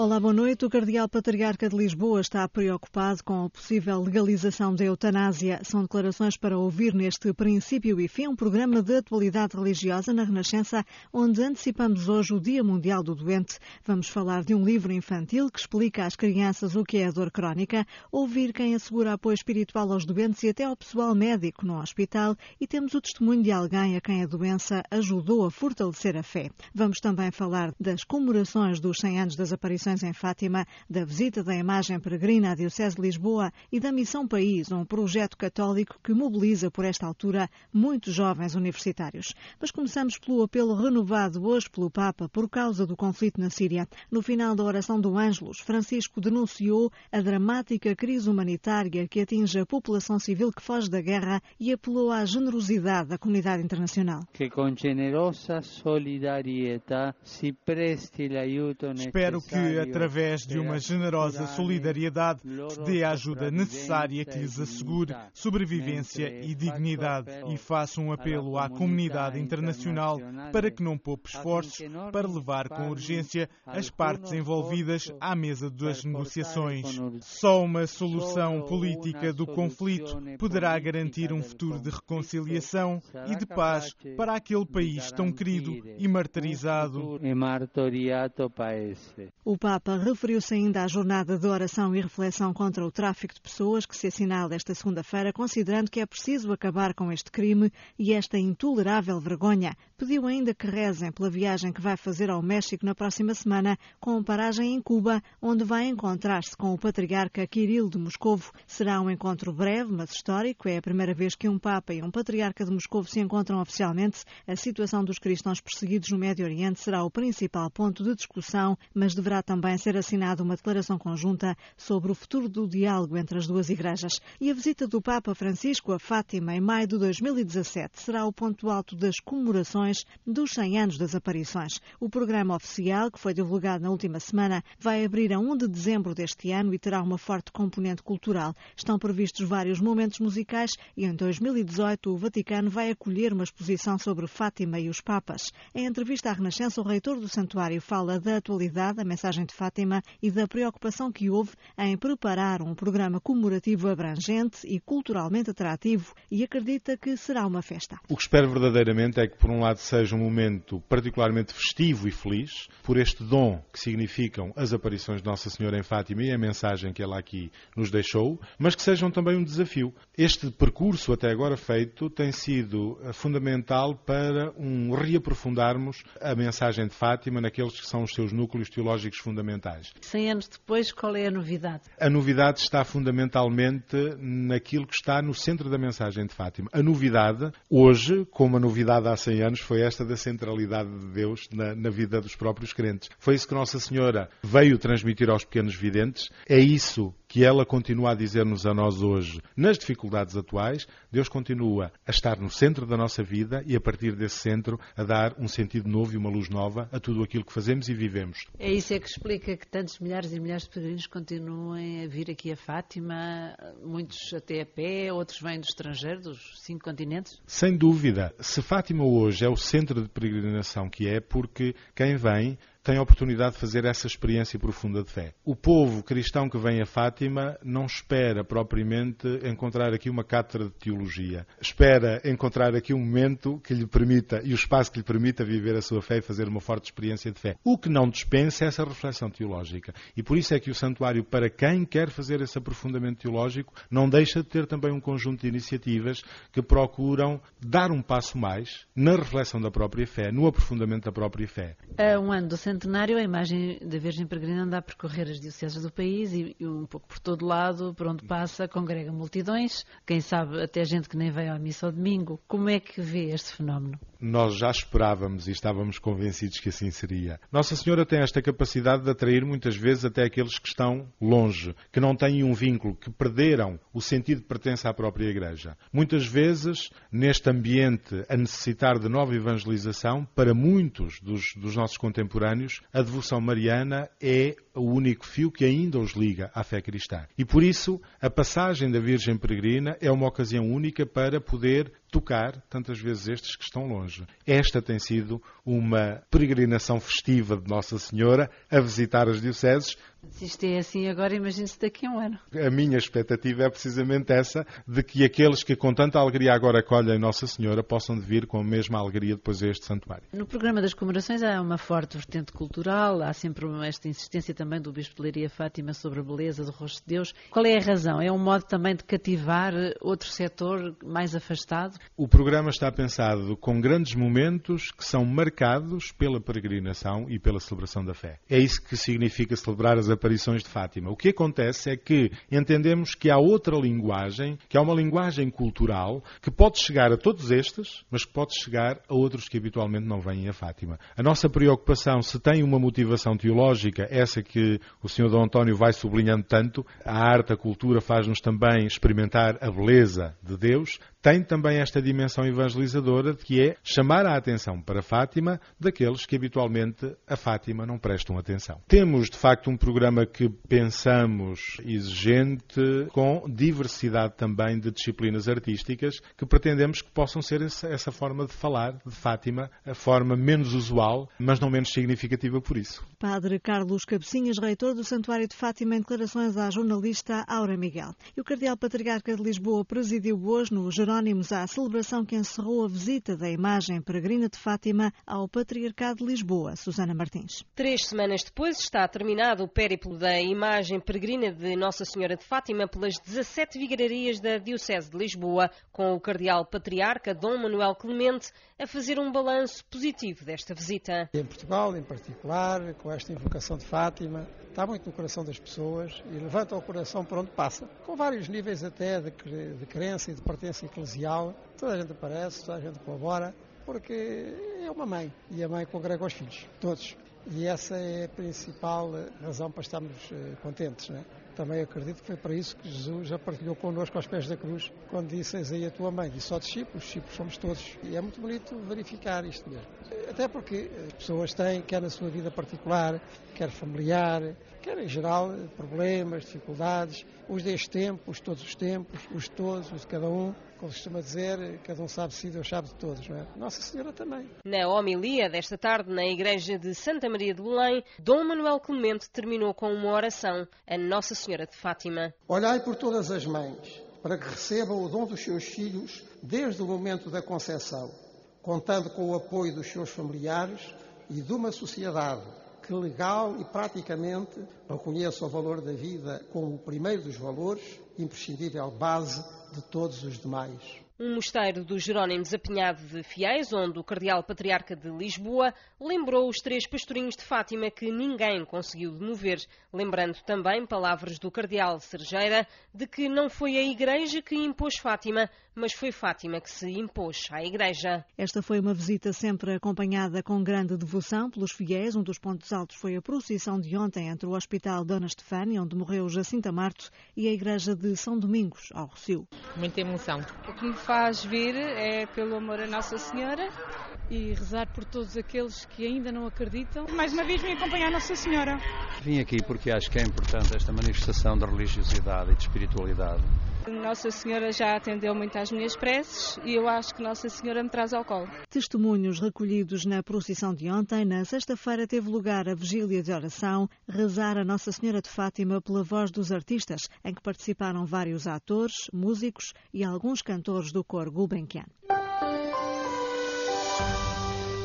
Olá, boa noite. O Cardeal Patriarca de Lisboa está preocupado com a possível legalização da eutanásia. São declarações para ouvir neste Princípio e Fim, um programa de atualidade religiosa na Renascença, onde antecipamos hoje o Dia Mundial do Doente. Vamos falar de um livro infantil que explica às crianças o que é a dor crónica, ouvir quem assegura apoio espiritual aos doentes e até ao pessoal médico no hospital e temos o testemunho de alguém a quem a doença ajudou a fortalecer a fé. Vamos também falar das comemorações dos 100 anos das aparições em Fátima, da visita da imagem peregrina à Diocese de Lisboa e da Missão País, um projeto católico que mobiliza por esta altura muitos jovens universitários. Mas começamos pelo apelo renovado hoje pelo Papa por causa do conflito na Síria. No final da oração do Ângelus, Francisco denunciou a dramática crise humanitária que atinge a população civil que foge da guerra e apelou à generosidade da comunidade internacional. Que com generosa solidariedade se preste l'aiuto Espero que através de uma generosa solidariedade, se dê a ajuda necessária que lhes assegure sobrevivência e dignidade. E faço um apelo à comunidade internacional para que não poupe esforços para levar com urgência as partes envolvidas à mesa das negociações. Só uma solução política do conflito poderá garantir um futuro de reconciliação e de paz para aquele país tão querido e martirizado. O Papa referiu-se ainda à jornada de oração e reflexão contra o tráfico de pessoas que se assinala esta segunda-feira, considerando que é preciso acabar com este crime e esta intolerável vergonha. Pediu ainda que rezem pela viagem que vai fazer ao México na próxima semana, com paragem em Cuba, onde vai encontrar-se com o patriarca Kirill de Moscovo. Será um encontro breve, mas histórico. É a primeira vez que um Papa e um patriarca de Moscovo se encontram oficialmente. A situação dos cristãos perseguidos no Médio Oriente será o principal ponto de discussão, mas deverá também ser assinada uma declaração conjunta sobre o futuro do diálogo entre as duas igrejas. E a visita do Papa Francisco a Fátima em maio de 2017 será o ponto alto das comemorações dos 100 anos das aparições. O programa oficial, que foi divulgado na última semana, vai abrir a 1 de dezembro deste ano e terá uma forte componente cultural. Estão previstos vários momentos musicais e em 2018 o Vaticano vai acolher uma exposição sobre Fátima e os Papas. Em entrevista à Renascença, o reitor do santuário fala da atualidade da mensagem de Fátima e da preocupação que houve em preparar um programa comemorativo abrangente e culturalmente atrativo e acredita que será uma festa. O que espero verdadeiramente é que, por um lado, seja um momento particularmente festivo e feliz, por este dom que significam as aparições de Nossa Senhora em Fátima e a mensagem que ela aqui nos deixou, mas que sejam também um desafio. Este percurso até agora feito tem sido eh, fundamental para um reaprofundarmos a mensagem de Fátima naqueles que são os seus núcleos teológicos fundamentais. 100 anos depois, qual é a novidade? A novidade está fundamentalmente naquilo que está no centro da mensagem de Fátima. A novidade, hoje, como a novidade há 100 anos, foi esta da centralidade de Deus na, na vida dos próprios crentes. Foi isso que Nossa Senhora veio transmitir aos pequenos videntes. É isso que ela continua a dizer-nos a nós hoje, nas dificuldades atuais, Deus continua a estar no centro da nossa vida e a partir desse centro a dar um sentido novo e uma luz nova a tudo aquilo que fazemos e vivemos. É isso é que explica que tantos milhares e milhares de peregrinos continuem a vir aqui a Fátima, muitos até a pé, outros vêm do estrangeiro, dos cinco continentes? Sem dúvida. Se Fátima hoje é o centro de peregrinação que é, porque quem vem tem a oportunidade de fazer essa experiência profunda de fé. O povo cristão que vem a Fátima não espera propriamente encontrar aqui uma cátedra de teologia. Espera encontrar aqui um momento que lhe permita e o espaço que lhe permita viver a sua fé e fazer uma forte experiência de fé. O que não dispensa é essa reflexão teológica. E por isso é que o santuário, para quem quer fazer esse aprofundamento teológico, não deixa de ter também um conjunto de iniciativas que procuram dar um passo mais na reflexão da própria fé, no aprofundamento da própria fé. É um ano do centenário, a imagem da Virgem Peregrina anda a percorrer as dioceses do país e, e, um pouco por todo lado, por onde passa, congrega multidões, quem sabe até gente que nem veio à missa ao domingo. Como é que vê este fenómeno? Nós já esperávamos e estávamos convencidos que assim seria. Nossa Senhora tem esta capacidade de atrair muitas vezes até aqueles que estão longe, que não têm um vínculo, que perderam o sentido de pertença à própria Igreja. Muitas vezes, neste ambiente a necessitar de nova evangelização, para muitos dos, dos nossos contemporâneos, a devoção mariana é o único fio que ainda os liga à fé cristã. E por isso, a passagem da Virgem Peregrina é uma ocasião única para poder tocar tantas vezes estes que estão longe. Esta tem sido uma peregrinação festiva de Nossa Senhora a visitar as dioceses. Se isto é assim agora, imagine-se daqui a um ano. A minha expectativa é precisamente essa, de que aqueles que com tanta alegria agora acolhem Nossa Senhora possam vir com a mesma alegria depois a este santuário. No programa das comemorações há uma forte vertente cultural, há sempre esta insistência também do Bispo de Leiria Fátima sobre a beleza do rosto de Deus. Qual é a razão? É um modo também de cativar outro setor mais afastado? O programa está pensado com grandes momentos que são marcados pela peregrinação e pela celebração da fé. É isso que significa celebrar as aparições de Fátima. O que acontece é que entendemos que há outra linguagem, que há uma linguagem cultural que pode chegar a todos estes, mas que pode chegar a outros que habitualmente não vêm a Fátima. A nossa preocupação, se tem uma motivação teológica, essa que o Sr. Dom António vai sublinhando tanto, a arte, a cultura faz-nos também experimentar a beleza de Deus, tem também esta dimensão evangelizadora de que é chamar a atenção para Fátima daqueles que habitualmente a Fátima não prestam atenção. Temos, de facto, um programa que pensamos exigente, com diversidade também de disciplinas artísticas, que pretendemos que possam ser essa, forma de falar de Fátima, a forma menos usual, mas não menos significativa por isso. Padre Carlos Cabecinhas, reitor do Santuário de Fátima, em declarações à jornalista Aura Miguel. E o Cardeal Patriarca de Lisboa presidiu hoje no Jerónimos à celebração que encerrou a visita da imagem peregrina de Fátima ao Patriarcado de Lisboa. Susana Martins. Três semanas depois está terminado o périplo da imagem peregrina de Nossa Senhora de Fátima pelas 17 vigararias da Diocese de Lisboa, com o Cardeal Patriarca Dom Manuel Clemente a fazer um balanço positivo desta visita. Em Portugal, em particular, com esta invocação de Fátima, está muito no coração das pessoas e levanta o coração por onde passa, com vários níveis até de, de crença e de pertença eclesial. Toda a gente aparece, toda a gente colabora, porque é uma mãe e a mãe congrega os filhos, todos. E essa é a principal razão para estarmos eh, contentes. Né? Também acredito que foi para isso que Jesus já partilhou connosco aos pés da cruz, quando disse: a tua mãe. Disse só discípulos, discípulos somos todos. E é muito bonito verificar isto mesmo. Até porque as pessoas têm, quer na sua vida particular, quer familiar, quer em geral, problemas, dificuldades, os deste tempo, os todos os tempos, os todos, os de cada um. Como se costuma dizer, cada um sabe se Deus sabe de todos, não é? Nossa Senhora também. Na homilia desta tarde, na igreja de Santa Maria de Belém, Dom Manuel Clemente terminou com uma oração a Nossa Senhora de Fátima. Olhai por todas as mães, para que recebam o dom dos seus filhos desde o momento da concepção, contando com o apoio dos seus familiares e de uma sociedade que legal e praticamente reconheça o valor da vida como o primeiro dos valores, imprescindível base de todos os demais. Um mosteiro dos Jerónimos apinhado de fiéis, onde o Cardeal Patriarca de Lisboa lembrou os três pastorinhos de Fátima que ninguém conseguiu demover, lembrando também palavras do Cardeal Sergeira de que não foi a Igreja que impôs Fátima, mas foi Fátima que se impôs à Igreja. Esta foi uma visita sempre acompanhada com grande devoção pelos fiéis. Um dos pontos altos foi a procissão de ontem entre o Hospital Dona Estefânia, onde morreu Jacinta Marto, e a Igreja de São Domingos, ao Rocio. Muita emoção. O que me faz vir é pelo amor a Nossa Senhora e rezar por todos aqueles que ainda não acreditam. Mais uma vez vim acompanhar Nossa Senhora. Vim aqui porque acho que é importante esta manifestação de religiosidade e de espiritualidade. Nossa Senhora já atendeu muito às minhas preces e eu acho que Nossa Senhora me traz ao colo. Testemunhos recolhidos na procissão de ontem, na sexta-feira teve lugar a vigília de oração, rezar a Nossa Senhora de Fátima pela voz dos artistas, em que participaram vários atores, músicos e alguns cantores do coro Gulbenkian.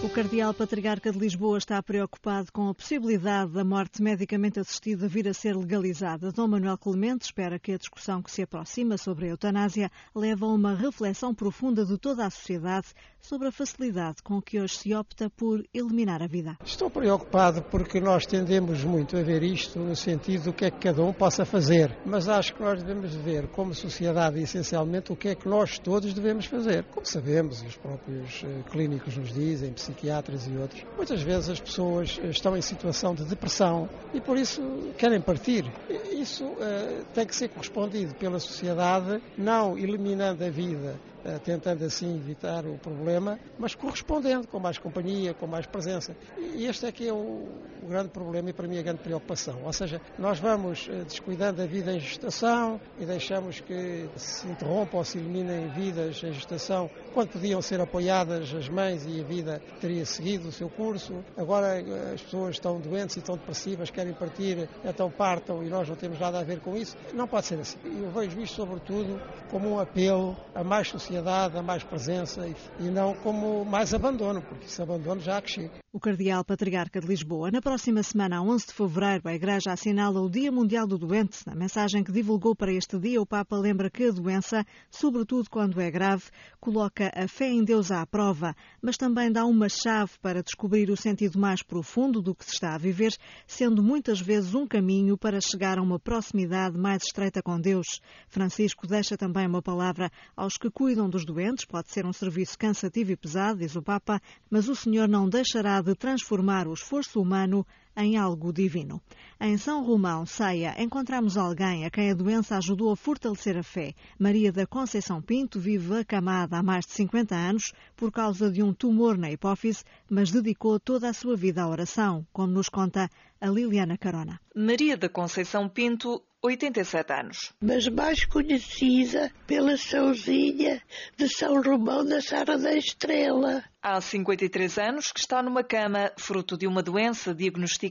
O Cardeal Patriarca de Lisboa está preocupado com a possibilidade da morte medicamente assistida vir a ser legalizada. Dom Manuel Clemente espera que a discussão que se aproxima sobre a eutanásia leve a uma reflexão profunda de toda a sociedade sobre a facilidade com que hoje se opta por eliminar a vida. Estou preocupado porque nós tendemos muito a ver isto no sentido do que é que cada um possa fazer, mas acho que nós devemos ver como sociedade essencialmente o que é que nós todos devemos fazer. Como sabemos, os próprios eh, clínicos nos dizem, psiquiatras e outros, muitas vezes as pessoas eh, estão em situação de depressão e por isso querem partir. Isso uh, tem que ser correspondido pela sociedade, não eliminando a vida tentando assim evitar o problema, mas correspondendo, com mais companhia, com mais presença. E este é que é o, o grande problema e para mim a grande preocupação. Ou seja, nós vamos descuidando a vida em gestação e deixamos que se interrompam ou se eliminem vidas em gestação quando podiam ser apoiadas as mães e a vida teria seguido o seu curso. Agora as pessoas estão doentes e estão depressivas, querem partir, então partam e nós não temos nada a ver com isso. Não pode ser assim. Eu vejo isto, sobretudo, como um apelo a mais sociedade, a mais presença e não como mais abandono, porque esse abandono já há que chega. O Cardeal Patriarca de Lisboa. Na próxima semana, a 11 de fevereiro, a Igreja assinala o Dia Mundial do Doente. Na mensagem que divulgou para este dia, o Papa lembra que a doença, sobretudo quando é grave, coloca a fé em Deus à prova, mas também dá uma chave para descobrir o sentido mais profundo do que se está a viver, sendo muitas vezes um caminho para chegar a uma proximidade mais estreita com Deus. Francisco deixa também uma palavra aos que cuidam dos doentes. Pode ser um serviço cansativo e pesado, diz o Papa, mas o Senhor não deixará de transformar o esforço humano em algo divino. Em São Romão, Ceia, encontramos alguém a quem a doença ajudou a fortalecer a fé. Maria da Conceição Pinto vive acamada há mais de 50 anos por causa de um tumor na hipófise, mas dedicou toda a sua vida à oração, como nos conta a Liliana Carona. Maria da Conceição Pinto 87 anos. Mas mais conhecida pela Sãozinha de São Romão da Serra da Estrela. Há 53 anos que está numa cama, fruto de uma doença diagnosticada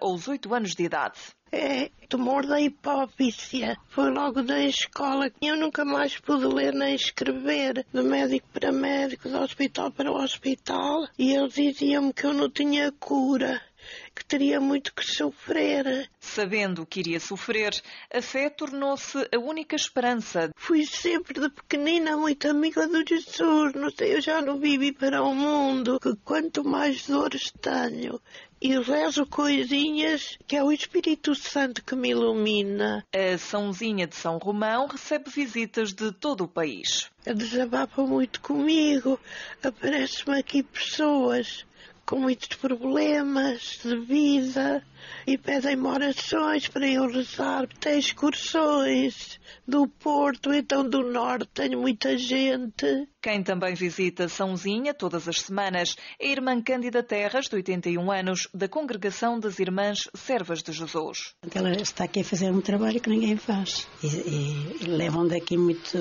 aos 8 anos de idade. É, tumor da hipófise. Foi logo da escola. Eu nunca mais pude ler nem escrever. De médico para médico, de hospital para hospital. E eles diziam-me que eu não tinha cura que teria muito que sofrer. Sabendo que iria sofrer, a fé tornou-se a única esperança. Fui sempre de pequenina muito amiga do Jesus, não sei, eu já não vivi para o mundo, que quanto mais dores tenho, e rezo coisinhas que é o Espírito Santo que me ilumina. A Sãozinha de São Romão recebe visitas de todo o país. Desabafa muito comigo, aparecem-me aqui pessoas com muitos problemas de vida e pedem-me orações para eu rezar. Tem excursões do Porto, então do Norte, tenho muita gente. Quem também visita Sãozinha todas as semanas é a irmã Cândida Terras, de 81 anos, da Congregação das Irmãs Servas de Jesus. Ela está aqui a fazer um trabalho que ninguém faz e, e, e levam daqui muito,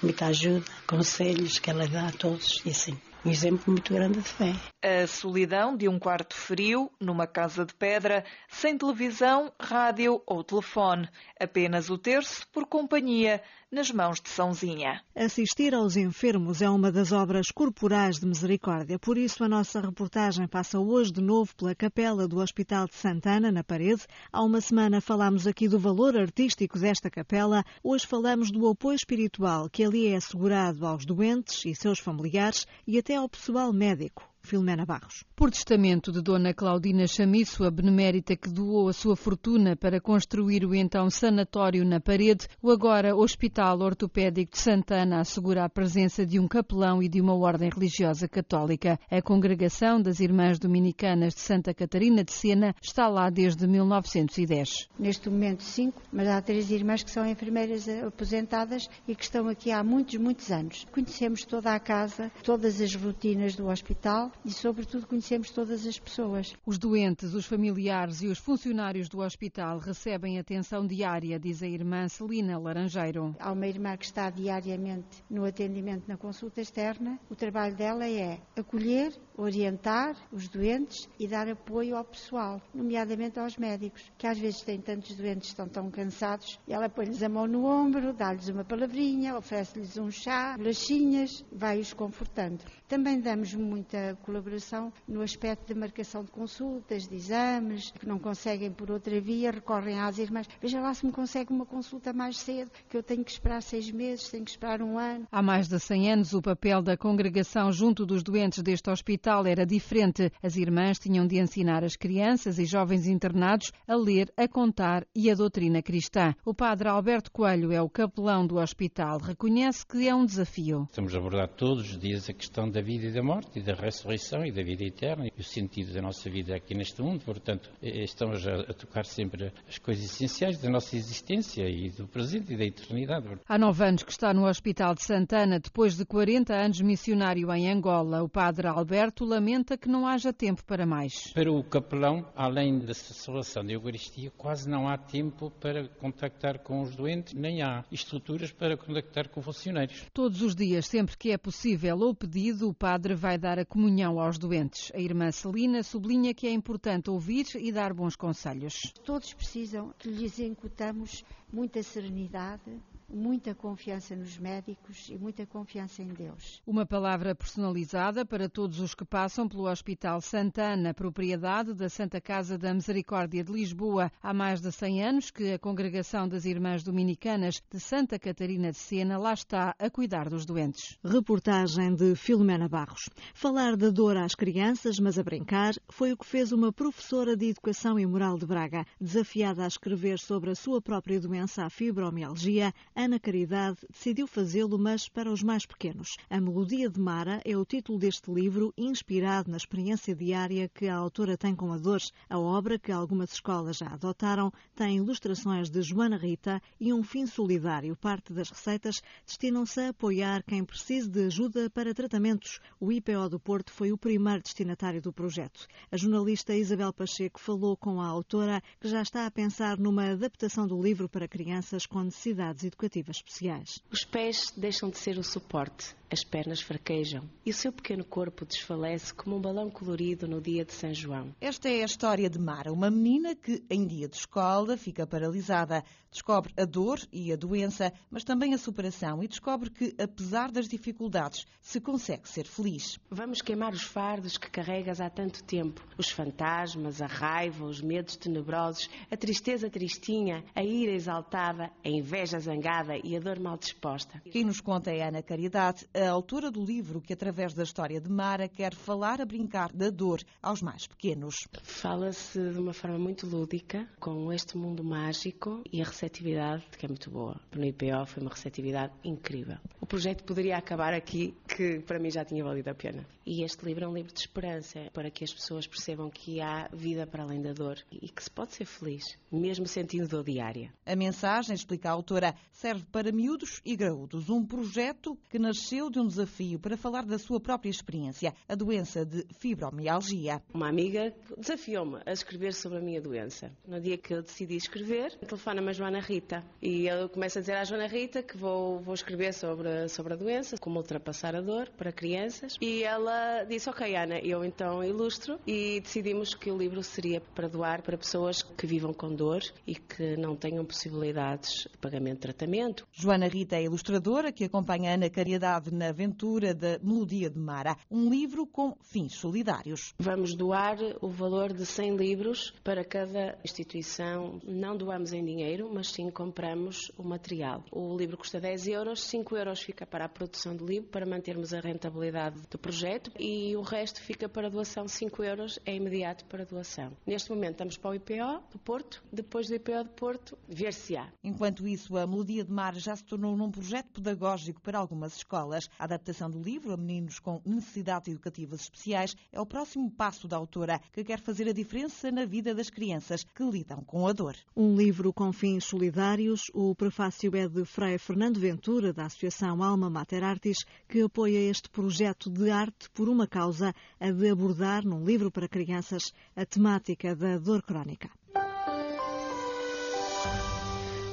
muita ajuda, conselhos que ela dá a todos e assim um exemplo muito grande de fé. A solidão de um quarto frio, numa casa de pedra, sem televisão, rádio ou telefone, apenas o terço por companhia, nas mãos de Sãozinha. Assistir aos enfermos é uma das obras corporais de misericórdia, por isso a nossa reportagem passa hoje de novo pela capela do Hospital de Santana, na parede. Há uma semana falámos aqui do valor artístico desta capela, hoje falamos do apoio espiritual que ali é assegurado aos doentes e seus familiares e até ao pessoal médico. Filomena Barros. Por testamento de Dona Claudina Chamiço, a benemérita que doou a sua fortuna para construir o então sanatório na parede, o agora Hospital Ortopédico de Santana assegura a presença de um capelão e de uma ordem religiosa católica. A Congregação das Irmãs Dominicanas de Santa Catarina de Sena está lá desde 1910. Neste momento cinco, mas há três irmãs que são enfermeiras aposentadas e que estão aqui há muitos, muitos anos. Conhecemos toda a casa, todas as rotinas do hospital e, sobretudo, conhecemos todas as pessoas. Os doentes, os familiares e os funcionários do hospital recebem atenção diária, diz a irmã Celina Laranjeiro. Há uma irmã que está diariamente no atendimento na consulta externa. O trabalho dela é acolher, orientar os doentes e dar apoio ao pessoal, nomeadamente aos médicos, que às vezes têm tantos doentes que estão tão cansados. E ela põe-lhes a mão no ombro, dá-lhes uma palavrinha, oferece-lhes um chá, bolachinhas, vai-os confortando. Também damos muita colaboração no aspecto da marcação de consultas, de exames, que não conseguem por outra via, recorrem às irmãs. Veja lá se me consegue uma consulta mais cedo, que eu tenho que esperar seis meses, tenho que esperar um ano. Há mais de 100 anos, o papel da congregação junto dos doentes deste hospital era diferente. As irmãs tinham de ensinar as crianças e jovens internados a ler, a contar e a doutrina cristã. O padre Alberto Coelho é o capelão do hospital. Reconhece que é um desafio. Estamos a abordar todos os dias a questão da vida e da morte e da ressurreição ressurreição e da vida eterna e o sentido da nossa vida aqui neste mundo. Portanto, estamos a, tocar sempre as coisas essenciais da nossa existência e do presente e da eternidade. Há nove anos que está no Hospital de Santana, depois de 40 anos missionário em Angola. O padre Alberto lamenta que não haja tempo para mais. Para o capelão, além da celebração da Eucaristia, quase não há tempo para contactar com os doentes, nem há estruturas para contactar com funcionários. Todos os dias, sempre que é possível ou pedido, o padre vai dar a comunhão aos doentes. A irmã Celina sublinha que é importante ouvir e dar bons conselhos. Todos precisam que lhes incutamos muita serenidade, muita confiança nos médicos e muita confiança em Deus. Uma palavra personalizada para todos os que passam pelo Hospital Santana, propriedade da Santa Casa da Misericórdia de Lisboa. Há mais de 100 anos que a Congregação das Irmãs Dominicanas de Santa Catarina de Sena lá está a cuidar dos doentes. Reportagem de Filomena Barros. Falar da dor às crianças, mas a brincar, foi o que fez uma professora de Educação e Moral de Braga, desafiada a escrever sobre a sua própria doença, a fibromialgia, Ana Caridade decidiu fazê-lo, mas para os mais pequenos. A Melodia de Mara é o título deste livro, inspirado na experiência diária que a autora tem com a dor. A obra, que algumas escolas já adotaram, tem ilustrações de Joana Rita e um fim solidário. Parte das receitas destinam-se a apoiar quem precise de ajuda para tratamentos. O IPO do Porto foi o primeiro destinatário do projeto. A jornalista Isabel Pacheco falou com a autora, que já está a pensar numa adaptação do livro para crianças com necessidades educativas educativas especiais. Os pés deixam de ser o suporte, as pernas fraquejam e o seu pequeno corpo desfalece como um balão colorido no dia de São João. Esta é a história de Mara, uma menina que, em dia de escola, fica paralisada. Descobre a dor e a doença, mas também a superação e descobre que, apesar das dificuldades, se consegue ser feliz. Vamos queimar os fardos que carregas há tanto tempo: os fantasmas, a raiva, os medos tenebrosos, a tristeza tristinha, a ira exaltada, a inveja zangada e a dor mal disposta. Quem nos conta é Ana Caridade, a autora do livro que, através da história de Mara, quer falar a brincar da dor aos mais pequenos. Fala-se de uma forma muito lúdica, com este mundo mágico e a receptividade, que é muito boa. No IPO foi uma receptividade incrível. O projeto poderia acabar aqui, que para mim já tinha valido a pena. E este livro é um livro de esperança, para que as pessoas percebam que há vida para além da dor e que se pode ser feliz, mesmo sentindo dor diária. A mensagem, explica a autora, serve para miúdos e graúdos. Um projeto que nasceu de um desafio para falar da sua própria experiência, a doença de fibromialgia. Uma amiga desafiou-me a escrever sobre a minha doença. No dia que eu decidi escrever, telefona-me a Joana Rita e eu começo a dizer à Joana Rita que vou, vou escrever sobre, sobre a doença, como ultrapassar a dor para crianças. E ela disse: Ok, Ana, eu então ilustro e decidimos que o livro seria para doar para pessoas que vivam com dor e que não tenham possibilidades de pagamento de tratamento. Joana Rita é ilustradora que acompanha a Ana Caridade na aventura da Melodia de Mara, um livro com fins solidários. Vamos doar o valor de 100 livros para cada instituição. Não doamos em dinheiro, mas sim compramos o material. O livro custa 10 euros, 5 euros fica para a produção do livro, para mantermos a rentabilidade do projeto e o resto fica para doação. 5 euros é imediato para doação. Neste momento estamos para o IPO do Porto, depois do IPO do Porto, ver-se-á. Enquanto isso, a Melodia de Mar já se tornou num projeto pedagógico para algumas escolas. A adaptação do livro a meninos com necessidades educativas especiais é o próximo passo da autora, que quer fazer a diferença na vida das crianças que lidam com a dor. Um livro com fins solidários. O prefácio é de Frei Fernando Ventura, da Associação Alma Mater Artis, que apoia este projeto de arte por uma causa, a de abordar num livro para crianças a temática da dor crónica.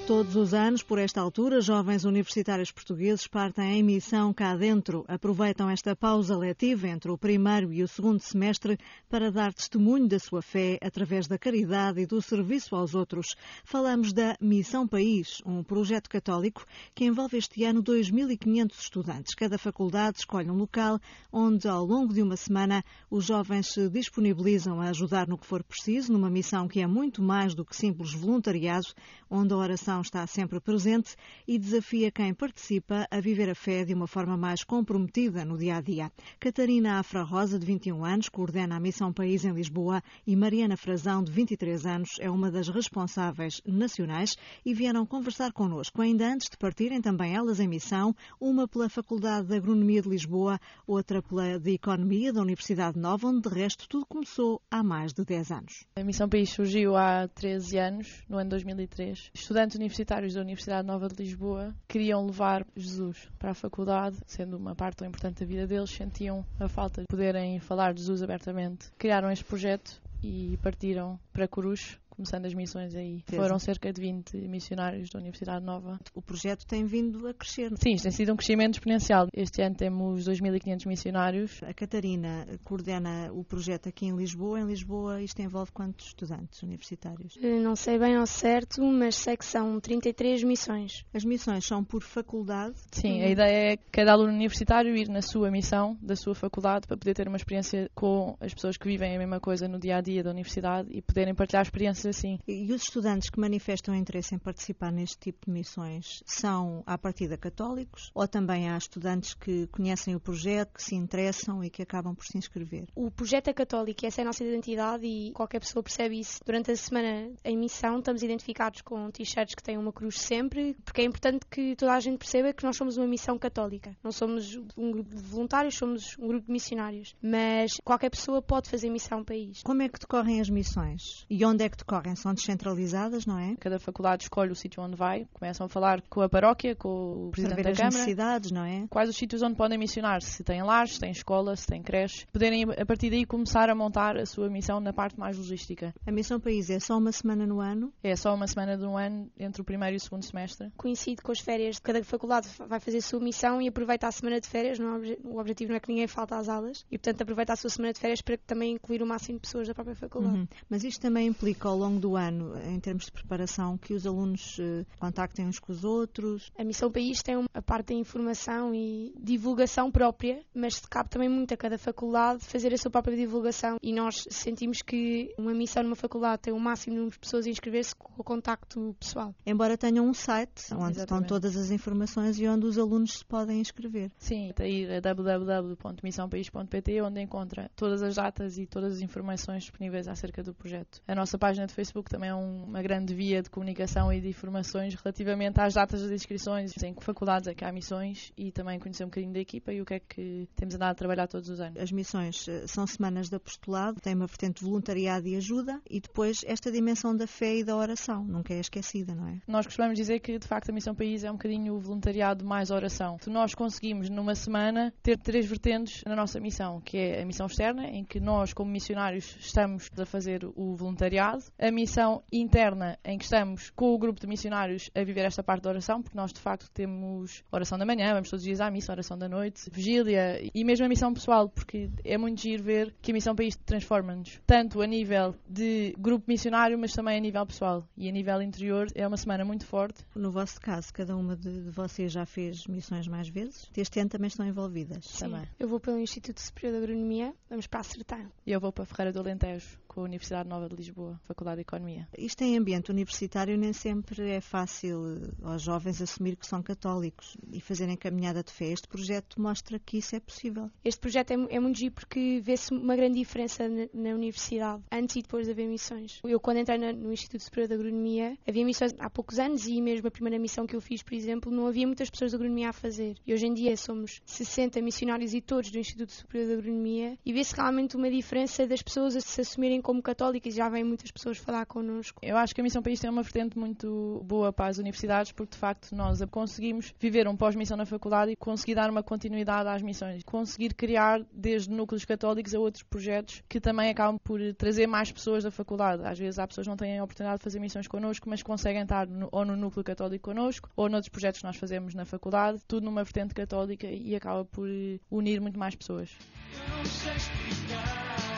Todos os anos, por esta altura, jovens universitários portugueses partem em missão cá dentro. Aproveitam esta pausa letiva entre o primeiro e o segundo semestre para dar testemunho da sua fé através da caridade e do serviço aos outros. Falamos da Missão País, um projeto católico que envolve este ano 2.500 estudantes. Cada faculdade escolhe um local onde, ao longo de uma semana, os jovens se disponibilizam a ajudar no que for preciso, numa missão que é muito mais do que simples voluntariado, onde a oração oração está sempre presente e desafia quem participa a viver a fé de uma forma mais comprometida no dia a dia. Catarina Afra Rosa, de 21 anos, coordena a Missão País em Lisboa e Mariana Frazão, de 23 anos, é uma das responsáveis nacionais e vieram conversar connosco, ainda antes de partirem também elas em missão, uma pela Faculdade de Agronomia de Lisboa, outra pela de Economia da Universidade Nova, onde de resto tudo começou há mais de 10 anos. A Missão País surgiu há 13 anos, no ano 2003. Estudantes universitários da Universidade Nova de Lisboa queriam levar Jesus para a faculdade, sendo uma parte tão importante da vida deles, sentiam a falta de poderem falar de Jesus abertamente. Criaram este projeto e partiram para Coruche começando as missões aí. Sim. Foram cerca de 20 missionários da Universidade Nova. O projeto tem vindo a crescer. Sim, tem sido um crescimento exponencial. Este ano temos 2.500 missionários. A Catarina coordena o projeto aqui em Lisboa. Em Lisboa isto envolve quantos estudantes universitários? Não sei bem ao certo, mas sei que são 33 missões. As missões são por faculdade? Sim, a ideia é cada aluno universitário ir na sua missão da sua faculdade para poder ter uma experiência com as pessoas que vivem a mesma coisa no dia a dia da universidade e poderem partilhar experiências assim. E os estudantes que manifestam interesse em participar neste tipo de missões são, à partida, católicos ou também há estudantes que conhecem o projeto, que se interessam e que acabam por se inscrever? O projeto é católico, essa é a nossa identidade e qualquer pessoa percebe isso. Durante a semana em missão estamos identificados com t-shirts que têm uma cruz sempre, porque é importante que toda a gente perceba que nós somos uma missão católica. Não somos um grupo de voluntários, somos um grupo de missionários. Mas qualquer pessoa pode fazer missão país. Como é que decorrem as missões? E onde é que decorrem? São descentralizadas, não é? Cada faculdade escolhe o sítio onde vai, começam a falar com a paróquia, com o presidente da as Câmara. necessidades, não é? Quais os sítios onde podem missionar, se têm lares, se têm escola, se têm creches, poderem a partir daí começar a montar a sua missão na parte mais logística. A missão país é só uma semana no ano? É só uma semana no ano entre o primeiro e o segundo semestre. Coincide com as férias, cada faculdade vai fazer a sua missão e aproveita a semana de férias, não, é o objetivo não é que ninguém falte às aulas e portanto aproveita a sua semana de férias para também incluir o máximo de pessoas da própria faculdade. Uhum. Mas isto também implica ao longo do ano em termos de preparação, que os alunos eh, contactem uns com os outros? A Missão País tem uma parte da informação e divulgação própria, mas cabe também muito a cada faculdade fazer a sua própria divulgação e nós sentimos que uma missão numa faculdade tem o máximo número de pessoas a inscrever-se com o contacto pessoal. Embora tenham um site onde Exatamente. estão todas as informações e onde os alunos se podem inscrever. Sim, aí é www.missãopaís.pt onde encontra todas as datas e todas as informações disponíveis acerca do projeto. A nossa página de Facebook também é um uma grande via de comunicação e de informações relativamente às datas das inscrições, em que faculdades é que há missões e também conhecer um bocadinho da equipa e o que é que temos andado a trabalhar todos os anos. As missões eh, são semanas de apostolado, tem uma vertente de voluntariado e ajuda e depois esta dimensão da fé e da oração, nunca é esquecida, não é? Nós costumamos dizer que de facto a Missão País é um bocadinho o voluntariado mais oração. Se nós conseguimos numa semana ter três vertentes na nossa missão, que é a missão externa, em que nós como missionários estamos a fazer o voluntariado, a missão interna em que estamos com o grupo de missionários a viver esta parte da oração, porque nós de facto temos oração da manhã, vamos todos os dias à missa, oração da noite, vigília e mesmo a missão pessoal, porque é muito giro ver que a missão país transforma-nos, tanto a nível de grupo missionário, mas também a nível pessoal e a nível interior. É uma semana muito forte. No vosso caso, cada uma de vocês já fez missões mais vezes? Este ano também estão envolvidas? Sim. Também. Eu vou pelo Instituto Superior de Agronomia, vamos para a Sertã. E eu vou para a Ferreira do Alentejo com a Universidade Nova de Lisboa, Faculdade de Economia. Isto em ambiente universitário nem sempre é fácil aos jovens assumir que são católicos e fazerem caminhada de fé. Este projeto mostra que isso é possível. Este projeto é, é muito giro porque vê-se uma grande diferença na, na, universidade, antes e depois de haver missões. Eu, quando entrei na, no Instituto Superior de Agronomia, havia missões há poucos anos e mesmo a primeira missão que eu fiz, por exemplo, não havia muitas pessoas de agronomia a fazer. E hoje em dia somos 60 missionários e todos do Instituto Superior de Agronomia e vê-se realmente uma diferença das pessoas a se assumirem como católicas e já vêm muitas pessoas falar connosco. Eu acho que a Missão País tem uma vertente muito boa para as universidades porque de facto nós conseguimos viver um pós-missão na faculdade e conseguir dar uma continuidade às missões. Conseguir criar desde núcleos católicos a outros projetos que também acabam por trazer mais pessoas da faculdade. Às vezes há pessoas que não têm a oportunidade de fazer missões connosco, mas conseguem estar no, ou no núcleo católico connosco ou noutros projetos que nós fazemos na faculdade, tudo numa vertente católica e acaba por unir muito mais pessoas. Eu não sei explicar.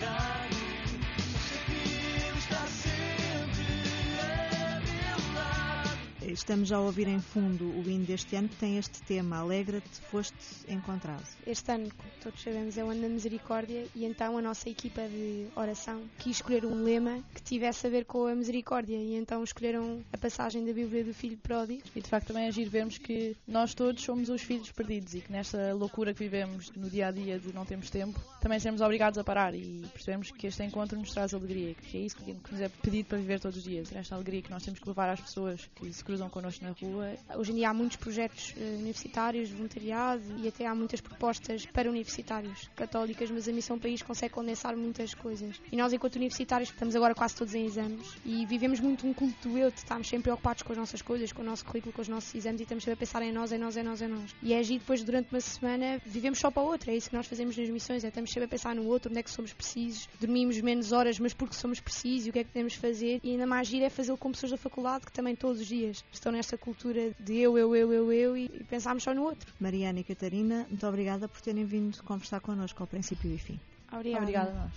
sky. Estamos a ouvir em fundo o hino deste ano que tem este tema, Alegra-te, foste encontrado. Este ano, como todos sabemos, é o ano da misericórdia e então a nossa equipa de oração quis escolher um lema que tivesse a ver com a misericórdia e então escolheram a passagem da Bíblia do Filho Pródigo. E de facto também é agir vermos que nós todos somos os filhos perdidos e que nesta loucura que vivemos no dia a dia de não termos tempo, também seremos obrigados a parar e percebemos que este encontro nos traz alegria, que é isso que nos é pedido para viver todos os dias, esta alegria que nós temos que levar às pessoas que se cruzam connosco na rua. Hoje em dia há muitos projetos uh, universitários, voluntariado e até há muitas propostas para universitários católicas, mas a Missão País consegue condensar muitas coisas. E nós, enquanto universitários, estamos agora quase todos em exames e vivemos muito um culto do eu, estamos sempre preocupados com as nossas coisas, com o nosso currículo, com os nossos exames e estamos sempre a pensar em nós, em nós, em nós, em nós. E é agir depois durante uma semana, vivemos só para o outro, é isso que nós fazemos nas missões, é estamos sempre a pensar no outro, onde é que somos precisos, dormimos menos horas, mas porque somos precisos e o que é que podemos fazer e ainda mais agir é fazê-lo com pessoas da faculdade que também todos os dias estão nessa cultura de eu, eu, eu, eu, eu e, e pensarmos só no outro. Mariana e Catarina, muito obrigada por terem vindo conversar connosco ao princípio e fim. Obrigada. Obrigada a nós.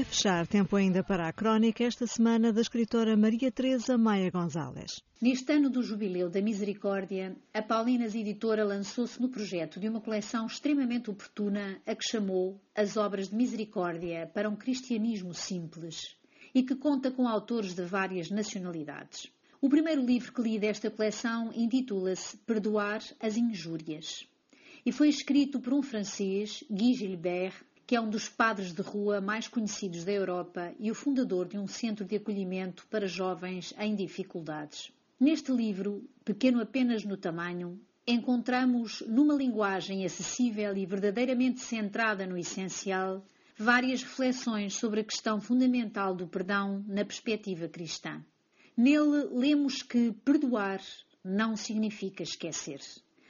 E a fechar, tempo ainda para a crónica, esta semana da escritora Maria Teresa Maia Gonzalez. Neste ano do Jubileu da Misericórdia, a Paulinas Editora lançou-se no projeto de uma coleção extremamente oportuna a que chamou As Obras de Misericórdia para um Cristianismo Simples e que conta com autores de várias nacionalidades. O primeiro livro que li desta coleção intitula-se Perdoar as Injúrias e foi escrito por um francês, Guy Gilbert, que é um dos padres de rua mais conhecidos da Europa e o fundador de um centro de acolhimento para jovens em dificuldades. Neste livro, pequeno apenas no tamanho, encontramos, numa linguagem acessível e verdadeiramente centrada no essencial, várias reflexões sobre a questão fundamental do perdão na perspectiva cristã. Nele lemos que perdoar não significa esquecer,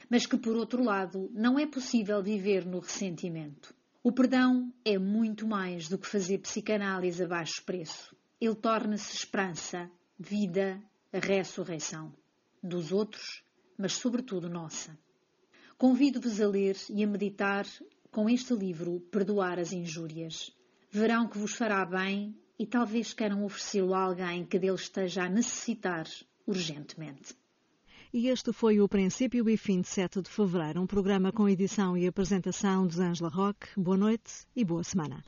mas que, por outro lado, não é possível viver no ressentimento. O perdão é muito mais do que fazer psicanálise a baixo preço. Ele torna-se esperança, vida, ressurreição. Dos outros, mas sobretudo nossa. Convido-vos a ler e a meditar com este livro Perdoar as Injúrias. Verão que vos fará bem e talvez queiram oferecê-lo a alguém que dele esteja a necessitar urgentemente. E este foi o princípio e fim de 7 de fevereiro, um programa com edição e apresentação de Ângela Roque. Boa noite e boa semana.